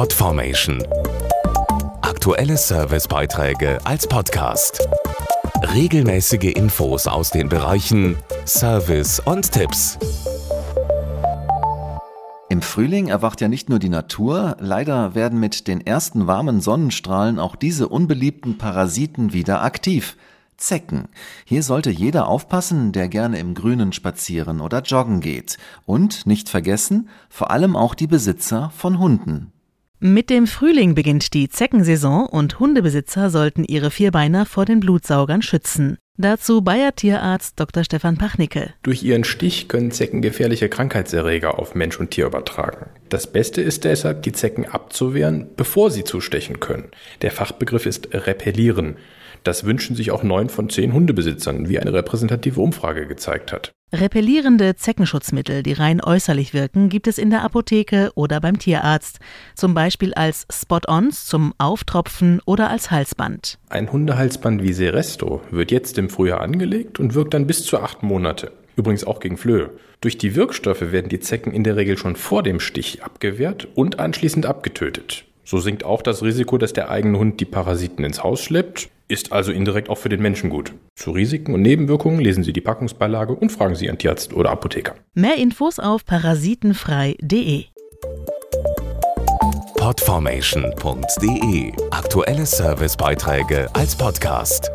Podformation. Aktuelle Servicebeiträge als Podcast. Regelmäßige Infos aus den Bereichen Service und Tipps. Im Frühling erwacht ja nicht nur die Natur, leider werden mit den ersten warmen Sonnenstrahlen auch diese unbeliebten Parasiten wieder aktiv. Zecken. Hier sollte jeder aufpassen, der gerne im Grünen spazieren oder joggen geht. Und nicht vergessen, vor allem auch die Besitzer von Hunden. Mit dem Frühling beginnt die Zeckensaison und Hundebesitzer sollten ihre Vierbeiner vor den Blutsaugern schützen. Dazu Bayer Tierarzt Dr. Stefan Pachnicke. Durch ihren Stich können Zecken gefährliche Krankheitserreger auf Mensch und Tier übertragen. Das Beste ist deshalb, die Zecken abzuwehren, bevor sie zustechen können. Der Fachbegriff ist repellieren. Das wünschen sich auch neun von zehn Hundebesitzern, wie eine repräsentative Umfrage gezeigt hat. Repellierende Zeckenschutzmittel, die rein äußerlich wirken, gibt es in der Apotheke oder beim Tierarzt, zum Beispiel als Spot-ons zum Auftropfen oder als Halsband. Ein Hundehalsband wie Seresto wird jetzt im Frühjahr angelegt und wirkt dann bis zu acht Monate. Übrigens auch gegen Flöhe. Durch die Wirkstoffe werden die Zecken in der Regel schon vor dem Stich abgewehrt und anschließend abgetötet. So sinkt auch das Risiko, dass der eigene Hund die Parasiten ins Haus schleppt, ist also indirekt auch für den Menschen gut. Zu Risiken und Nebenwirkungen lesen Sie die Packungsbeilage und fragen Sie Ihren Tierarzt oder Apotheker. Mehr Infos auf parasitenfrei.de. Podformation.de Aktuelle Servicebeiträge als Podcast.